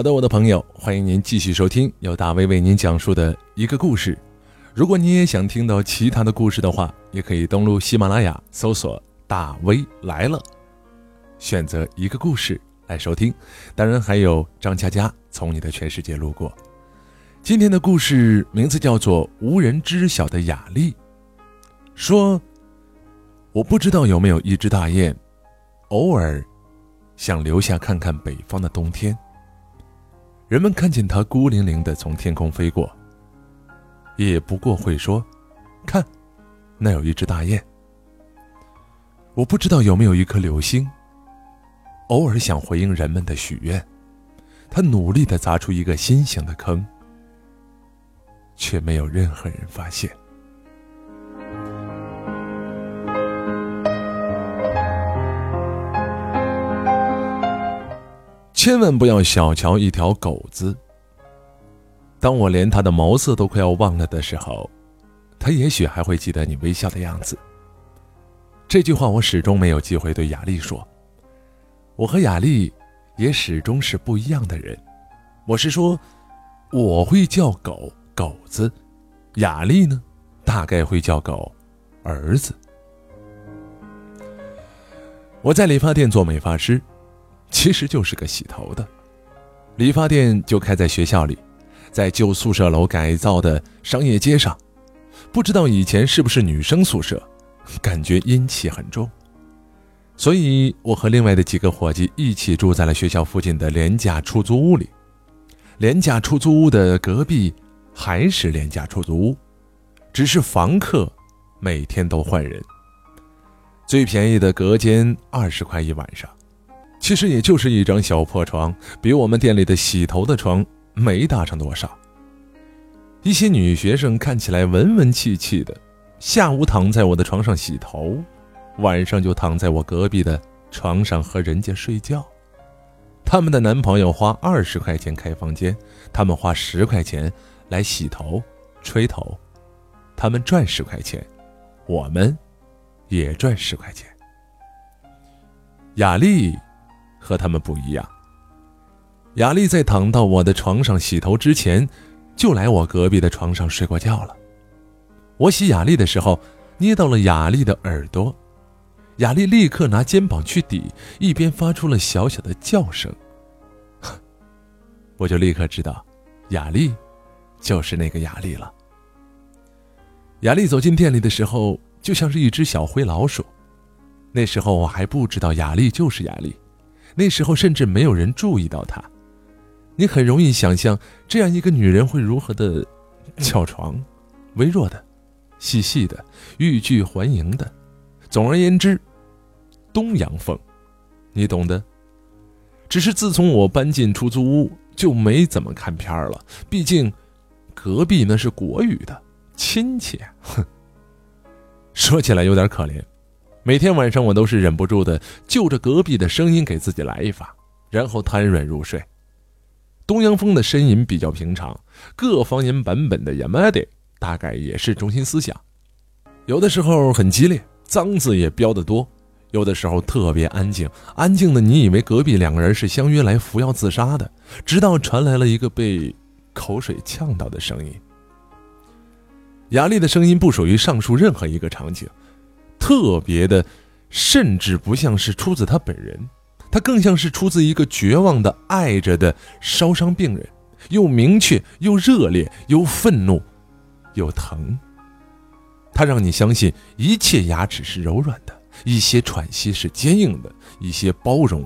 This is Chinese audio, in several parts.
好的，我的朋友，欢迎您继续收听由大威为您讲述的一个故事。如果你也想听到其他的故事的话，也可以登录喜马拉雅搜索“大威来了”，选择一个故事来收听。当然，还有张佳佳从你的全世界路过。今天的故事名字叫做《无人知晓的雅丽》。说，我不知道有没有一只大雁，偶尔想留下看看北方的冬天。人们看见它孤零零的从天空飞过，也不过会说：“看，那有一只大雁。”我不知道有没有一颗流星，偶尔想回应人们的许愿，它努力的砸出一个心形的坑，却没有任何人发现。千万不要小瞧一条狗子。当我连它的毛色都快要忘了的时候，它也许还会记得你微笑的样子。这句话我始终没有机会对雅丽说。我和雅丽也始终是不一样的人。我是说，我会叫狗狗子，雅丽呢，大概会叫狗儿子。我在理发店做美发师。其实就是个洗头的，理发店就开在学校里，在旧宿舍楼改造的商业街上，不知道以前是不是女生宿舍，感觉阴气很重，所以我和另外的几个伙计一起住在了学校附近的廉价出租屋里。廉价出租屋的隔壁还是廉价出租屋，只是房客每天都换人。最便宜的隔间二十块一晚上。其实也就是一张小破床，比我们店里的洗头的床没大上多少。一些女学生看起来文文气气的，下午躺在我的床上洗头，晚上就躺在我隔壁的床上和人家睡觉。他们的男朋友花二十块钱开房间，他们花十块钱来洗头、吹头，他们赚十块钱，我们也赚十块钱。雅丽。和他们不一样。雅丽在躺到我的床上洗头之前，就来我隔壁的床上睡过觉了。我洗雅丽的时候，捏到了雅丽的耳朵，雅丽立刻拿肩膀去抵，一边发出了小小的叫声。我就立刻知道，雅丽就是那个雅丽了。雅丽走进店里的时候，就像是一只小灰老鼠。那时候我还不知道雅丽就是雅丽。那时候甚至没有人注意到她，你很容易想象这样一个女人会如何的翘床，微弱的，细细的，欲拒还迎的。总而言之，东洋风，你懂的。只是自从我搬进出租屋，就没怎么看片了。毕竟，隔壁那是国语的亲戚，哼，说起来有点可怜。每天晚上，我都是忍不住的就着隔壁的声音给自己来一发，然后瘫软入睡。东阳风的呻吟比较平常，各方言版本的 Yamada 大概也是中心思想。有的时候很激烈，脏字也飙得多；有的时候特别安静，安静的你以为隔壁两个人是相约来服药自杀的，直到传来了一个被口水呛到的声音。雅丽的声音不属于上述任何一个场景。特别的，甚至不像是出自他本人，他更像是出自一个绝望的爱着的烧伤病人，又明确又热烈又愤怒，又疼。他让你相信一切牙齿是柔软的，一些喘息是坚硬的，一些包容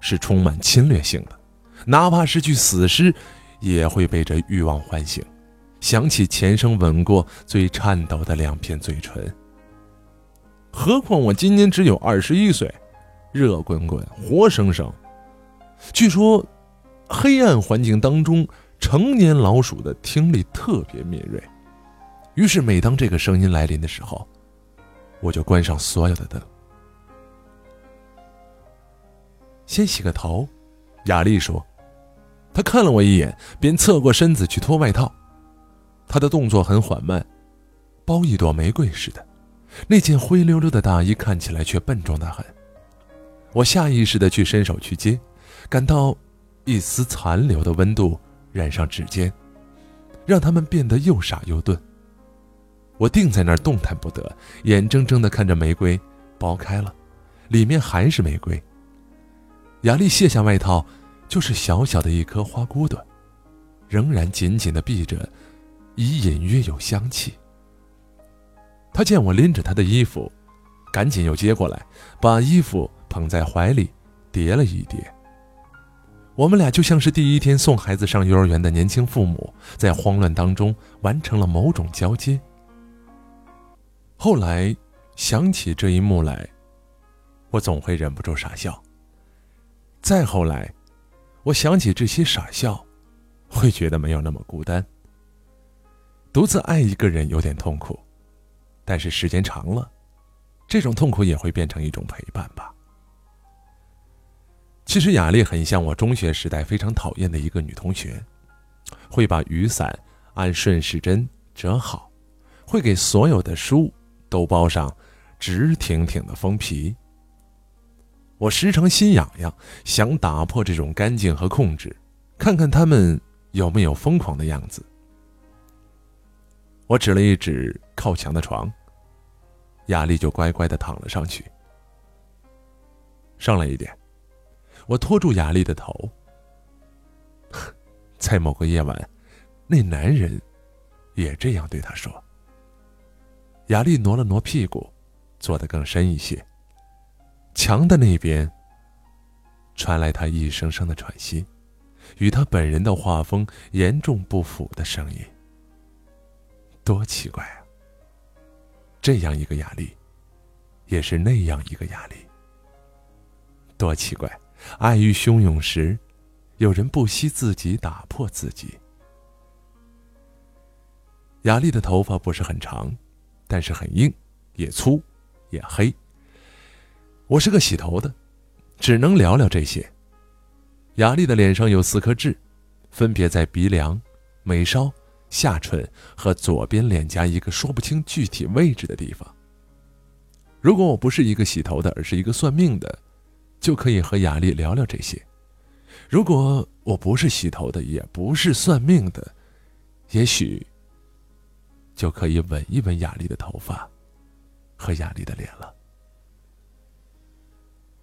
是充满侵略性的，哪怕是具死尸，也会被这欲望唤醒，想起前生吻过最颤抖的两片嘴唇。何况我今年只有二十一岁，热滚滚，活生生。据说，黑暗环境当中，成年老鼠的听力特别敏锐。于是，每当这个声音来临的时候，我就关上所有的灯。先洗个头，雅丽说。她看了我一眼，便侧过身子去脱外套。她的动作很缓慢，包一朵玫瑰似的。那件灰溜溜的大衣看起来却笨重的很。我下意识的去伸手去接，感到一丝残留的温度染上指尖，让他们变得又傻又钝。我定在那儿动弹不得，眼睁睁地看着玫瑰剥开了，里面还是玫瑰。雅丽卸下外套，就是小小的一颗花骨朵，仍然紧紧地闭着，已隐约有香气。他见我拎着他的衣服，赶紧又接过来，把衣服捧在怀里，叠了一叠。我们俩就像是第一天送孩子上幼儿园的年轻父母，在慌乱当中完成了某种交接。后来想起这一幕来，我总会忍不住傻笑。再后来，我想起这些傻笑，会觉得没有那么孤单。独自爱一个人有点痛苦，但是时间长了，这种痛苦也会变成一种陪伴吧。其实雅丽很像我中学时代非常讨厌的一个女同学，会把雨伞按顺时针折好，会给所有的书。都包上直挺挺的封皮。我时常心痒痒，想打破这种干净和控制，看看他们有没有疯狂的样子。我指了一指靠墙的床，雅丽就乖乖的躺了上去。上来一点，我拖住雅丽的头。在某个夜晚，那男人也这样对她说。雅丽挪了挪屁股，坐得更深一些。墙的那边传来他一声声的喘息，与他本人的画风严重不符的声音。多奇怪啊！这样一个雅丽，也是那样一个雅丽。多奇怪！爱欲汹涌时，有人不惜自己打破自己。雅丽的头发不是很长。但是很硬，也粗，也黑。我是个洗头的，只能聊聊这些。雅丽的脸上有四颗痣，分别在鼻梁、眉梢、下唇和左边脸颊一个说不清具体位置的地方。如果我不是一个洗头的，而是一个算命的，就可以和雅丽聊聊这些；如果我不是洗头的，也不是算命的，也许。就可以吻一吻雅丽的头发，和雅丽的脸了。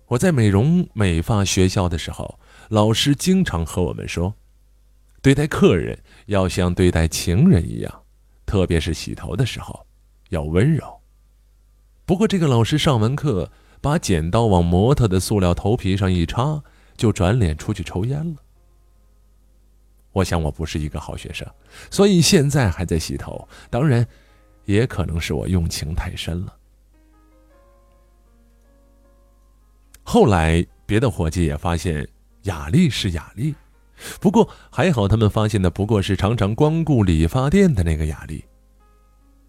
我在美容美发学校的时候，老师经常和我们说，对待客人要像对待情人一样，特别是洗头的时候要温柔。不过，这个老师上完课，把剪刀往模特的塑料头皮上一插，就转脸出去抽烟了。我想我不是一个好学生，所以现在还在洗头。当然，也可能是我用情太深了。后来，别的伙计也发现雅丽是雅丽，不过还好，他们发现的不过是常常光顾理发店的那个雅丽。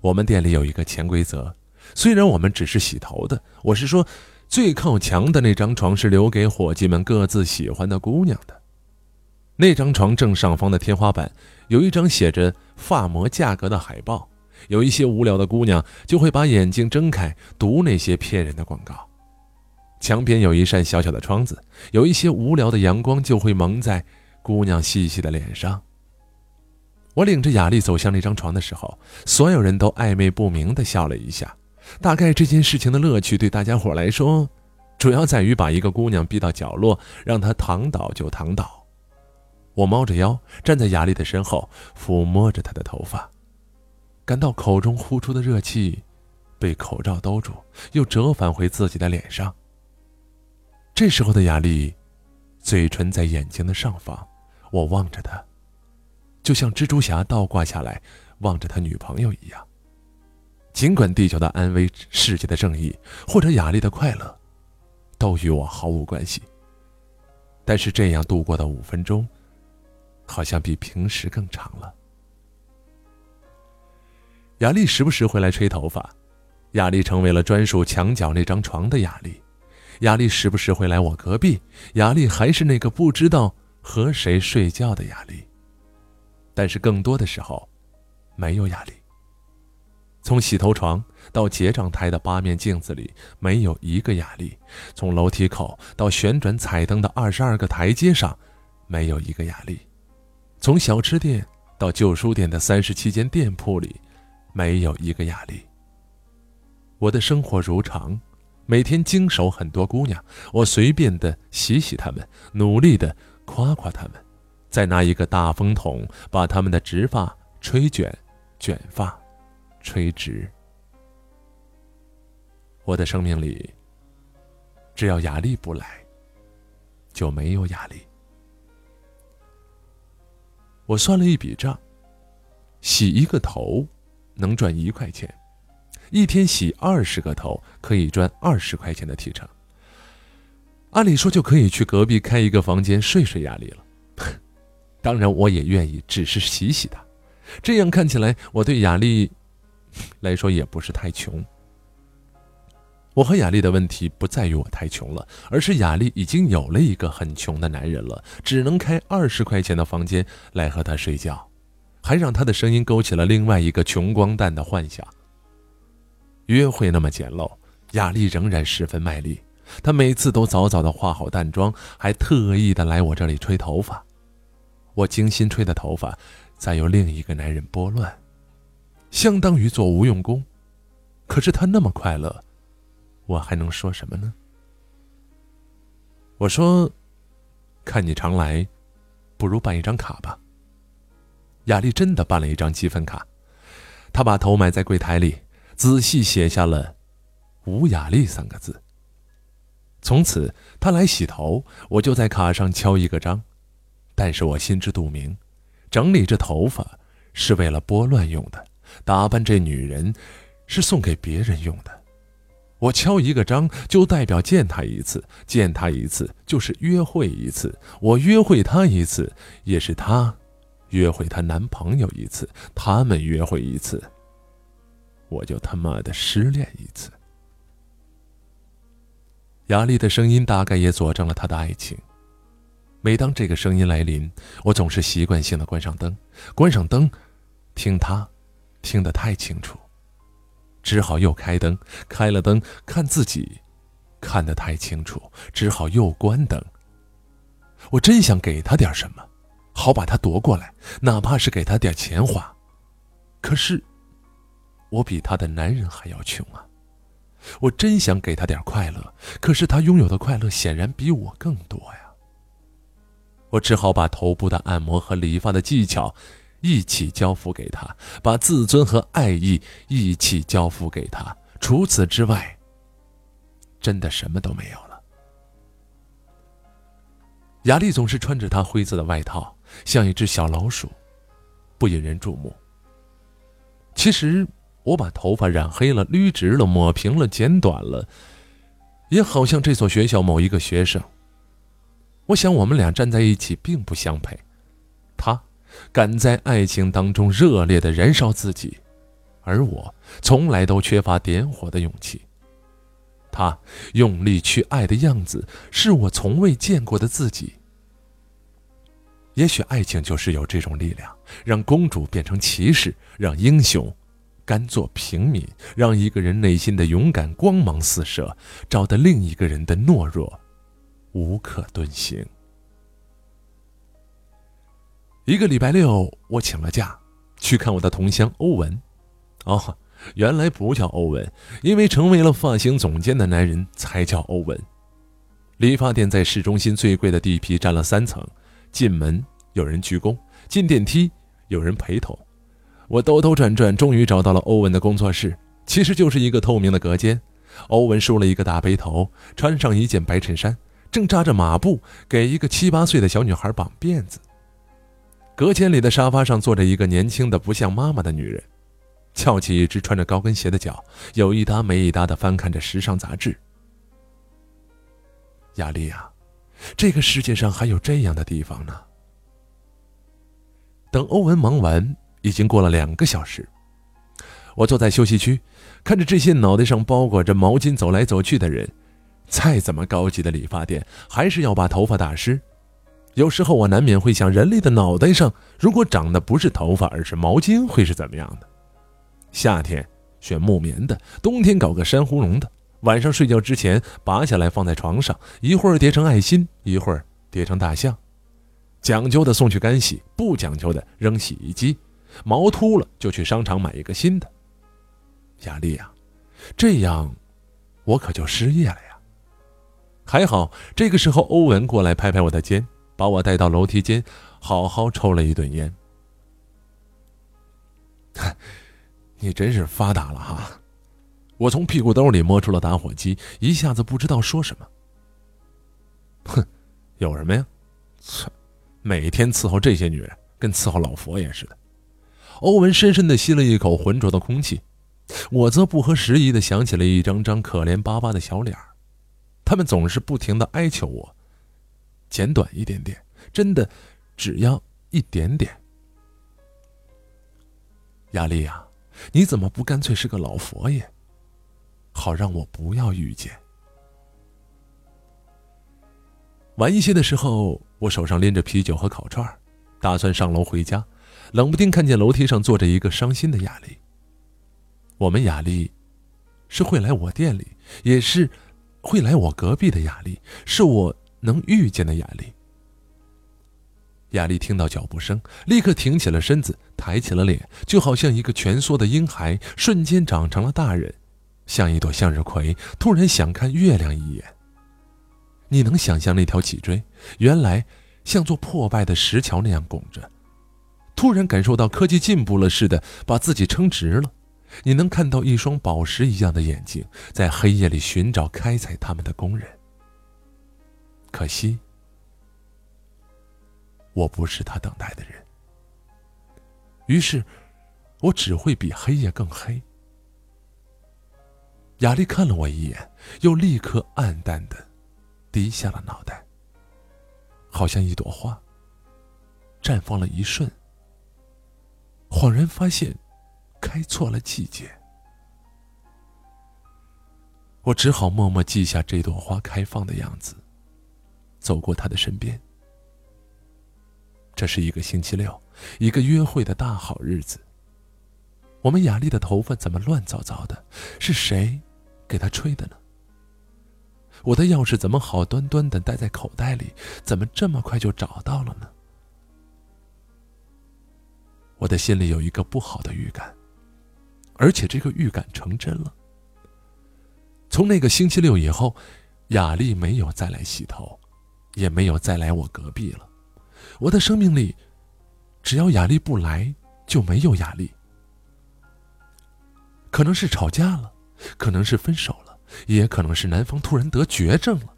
我们店里有一个潜规则，虽然我们只是洗头的，我是说，最靠墙的那张床是留给伙计们各自喜欢的姑娘的。那张床正上方的天花板有一张写着发膜价格的海报，有一些无聊的姑娘就会把眼睛睁开读那些骗人的广告。墙边有一扇小小的窗子，有一些无聊的阳光就会蒙在姑娘细细的脸上。我领着雅丽走向那张床的时候，所有人都暧昧不明地笑了一下。大概这件事情的乐趣对大家伙来说，主要在于把一个姑娘逼到角落，让她躺倒就躺倒。我猫着腰站在雅丽的身后，抚摸着她的头发，感到口中呼出的热气被口罩兜住，又折返回自己的脸上。这时候的雅丽，嘴唇在眼睛的上方，我望着他，就像蜘蛛侠倒挂下来望着他女朋友一样。尽管地球的安危、世界的正义或者雅丽的快乐，都与我毫无关系，但是这样度过的五分钟。好像比平时更长了。雅丽时不时回来吹头发，雅丽成为了专属墙角那张床的雅丽。雅丽时不时会来我隔壁，雅丽还是那个不知道和谁睡觉的压力。但是更多的时候，没有压力。从洗头床到结账台的八面镜子里，没有一个压力；从楼梯口到旋转彩灯的二十二个台阶上。没有一个压力。从小吃店到旧书店的三十七间店铺里，没有一个压力。我的生活如常，每天经手很多姑娘，我随便的洗洗她们，努力的夸夸他们，再拿一个大风筒把他们的直发吹卷，卷发吹直。我的生命里，只要雅丽不来，就没有雅丽。我算了一笔账，洗一个头能赚一块钱，一天洗二十个头可以赚二十块钱的提成。按理说就可以去隔壁开一个房间睡睡雅丽了。当然，我也愿意只是洗洗她，这样看起来我对雅丽来说也不是太穷。我和雅丽的问题不在于我太穷了，而是雅丽已经有了一个很穷的男人了，只能开二十块钱的房间来和他睡觉，还让他的声音勾起了另外一个穷光蛋的幻想。约会那么简陋，雅丽仍然十分卖力。她每次都早早的化好淡妆，还特意的来我这里吹头发。我精心吹的头发，再由另一个男人拨乱，相当于做无用功。可是他那么快乐。我还能说什么呢？我说：“看你常来，不如办一张卡吧。”雅丽真的办了一张积分卡，她把头埋在柜台里，仔细写下了“吴雅丽”三个字。从此，他来洗头，我就在卡上敲一个章。但是我心知肚明，整理这头发是为了拨乱用的，打扮这女人是送给别人用的。我敲一个章，就代表见他一次；见他一次，就是约会一次；我约会他一次，也是他约会她男朋友一次；他们约会一次，我就他妈的失恋一次。雅丽的声音大概也佐证了他的爱情。每当这个声音来临，我总是习惯性的关上灯，关上灯，听他，听得太清楚。只好又开灯，开了灯看自己，看得太清楚，只好又关灯。我真想给他点什么，好把他夺过来，哪怕是给他点钱花。可是，我比他的男人还要穷啊！我真想给他点快乐，可是他拥有的快乐显然比我更多呀。我只好把头部的按摩和理发的技巧。一起交付给他，把自尊和爱意一起交付给他。除此之外，真的什么都没有了。雅丽总是穿着她灰色的外套，像一只小老鼠，不引人注目。其实，我把头发染黑了、捋直了、抹平了、剪短了，也好像这所学校某一个学生。我想，我们俩站在一起并不相配。他。敢在爱情当中热烈的燃烧自己，而我从来都缺乏点火的勇气。他用力去爱的样子，是我从未见过的自己。也许爱情就是有这种力量，让公主变成骑士，让英雄甘做平民，让一个人内心的勇敢光芒四射，照得另一个人的懦弱无可遁形。一个礼拜六，我请了假，去看我的同乡欧文。哦，原来不叫欧文，因为成为了发型总监的男人才叫欧文。理发店在市中心最贵的地皮占了三层，进门有人鞠躬，进电梯有人陪同。我兜兜转转，终于找到了欧文的工作室，其实就是一个透明的隔间。欧文梳了一个大背头，穿上一件白衬衫，正扎着马步给一个七八岁的小女孩绑辫子。隔间里的沙发上坐着一个年轻的不像妈妈的女人，翘起一只穿着高跟鞋的脚，有一搭没一搭的翻看着时尚杂志。雅丽啊，这个世界上还有这样的地方呢。等欧文忙完，已经过了两个小时。我坐在休息区，看着这些脑袋上包裹着毛巾走来走去的人，再怎么高级的理发店，还是要把头发打湿。有时候我难免会想，人类的脑袋上如果长的不是头发，而是毛巾，会是怎么样的？夏天选木棉的，冬天搞个珊瑚绒的。晚上睡觉之前拔下来放在床上，一会儿叠成爱心，一会儿叠成大象。讲究的送去干洗，不讲究的扔洗衣机，毛秃了就去商场买一个新的。雅丽呀，这样我可就失业了呀。还好这个时候欧文过来拍拍我的肩，把我带到楼梯间，好好抽了一顿烟。你真是发达了哈！我从屁股兜里摸出了打火机，一下子不知道说什么。哼，有什么呀？切，每天伺候这些女人，跟伺候老佛爷似的。欧文深深的吸了一口浑浊的空气，我则不合时宜的想起了一张张可怜巴巴的小脸他们总是不停的哀求我，剪短一点点，真的，只要一点点。雅丽呀，你怎么不干脆是个老佛爷，好让我不要遇见？晚一些的时候，我手上拎着啤酒和烤串打算上楼回家，冷不丁看见楼梯上坐着一个伤心的雅丽。我们雅丽，是会来我店里，也是会来我隔壁的雅丽，是我能遇见的雅丽。雅丽听到脚步声，立刻挺起了身子，抬起了脸，就好像一个蜷缩的婴孩瞬间长成了大人，像一朵向日葵突然想看月亮一眼。你能想象那条脊椎原来像座破败的石桥那样拱着，突然感受到科技进步了似的把自己撑直了。你能看到一双宝石一样的眼睛在黑夜里寻找开采他们的工人。可惜。我不是他等待的人，于是，我只会比黑夜更黑。雅丽看了我一眼，又立刻暗淡的低下了脑袋，好像一朵花绽放了一瞬，恍然发现开错了季节。我只好默默记下这朵花开放的样子，走过他的身边。这是一个星期六，一个约会的大好日子。我们雅丽的头发怎么乱糟糟的？是谁给她吹的呢？我的钥匙怎么好端端的待在口袋里？怎么这么快就找到了呢？我的心里有一个不好的预感，而且这个预感成真了。从那个星期六以后，雅丽没有再来洗头，也没有再来我隔壁了。我的生命里，只要雅丽不来，就没有雅丽。可能是吵架了，可能是分手了，也可能是男方突然得绝症了。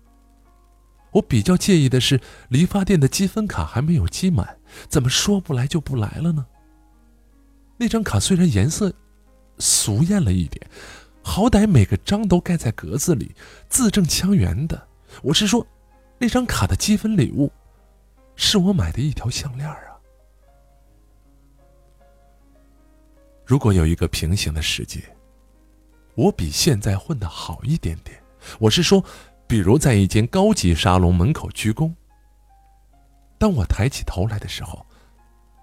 我比较介意的是，理发店的积分卡还没有积满，怎么说不来就不来了呢？那张卡虽然颜色俗艳了一点，好歹每个章都盖在格子里，字正腔圆的。我是说，那张卡的积分礼物。是我买的一条项链啊！如果有一个平行的世界，我比现在混得好一点点。我是说，比如在一间高级沙龙门口鞠躬。当我抬起头来的时候，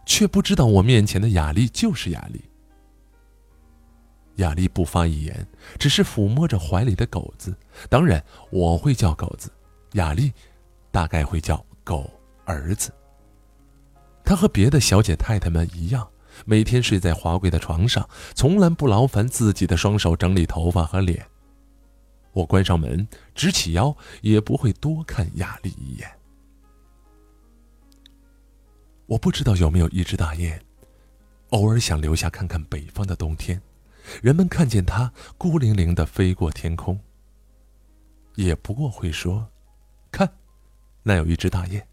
却不知道我面前的雅丽就是雅丽。雅丽不发一言，只是抚摸着怀里的狗子。当然，我会叫狗子，雅丽大概会叫狗。儿子。她和别的小姐太太们一样，每天睡在华贵的床上，从来不劳烦自己的双手整理头发和脸。我关上门，直起腰，也不会多看雅丽一眼。我不知道有没有一只大雁，偶尔想留下看看北方的冬天。人们看见它孤零零的飞过天空，也不过会说：“看，那有一只大雁。”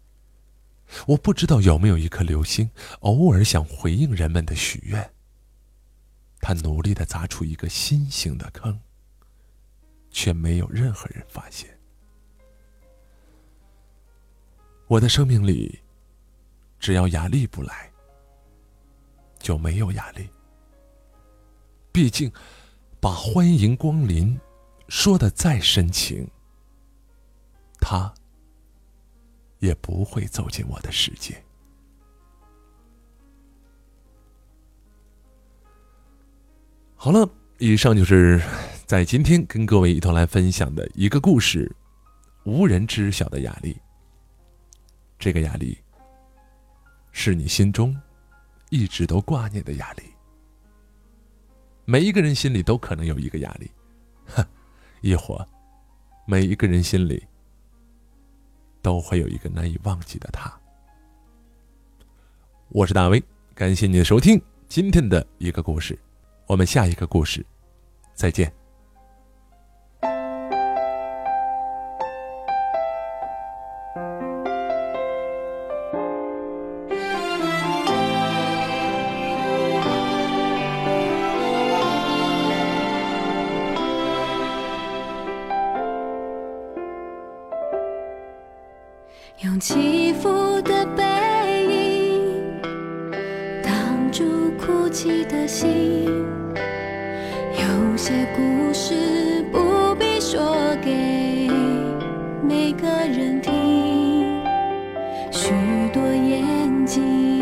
我不知道有没有一颗流星，偶尔想回应人们的许愿。他努力的砸出一个心形的坑，却没有任何人发现。我的生命里，只要雅丽不来，就没有雅丽。毕竟，把欢迎光临说的再深情，他。也不会走进我的世界。好了，以上就是在今天跟各位一同来分享的一个故事——无人知晓的雅丽。这个雅丽，是你心中一直都挂念的压力。每一个人心里都可能有一个压力，哼，亦或每一个人心里都会有一个难以忘记的他。我是大威，感谢你的收听，今天的一个故事，我们下一个故事再见。个人听，许多眼睛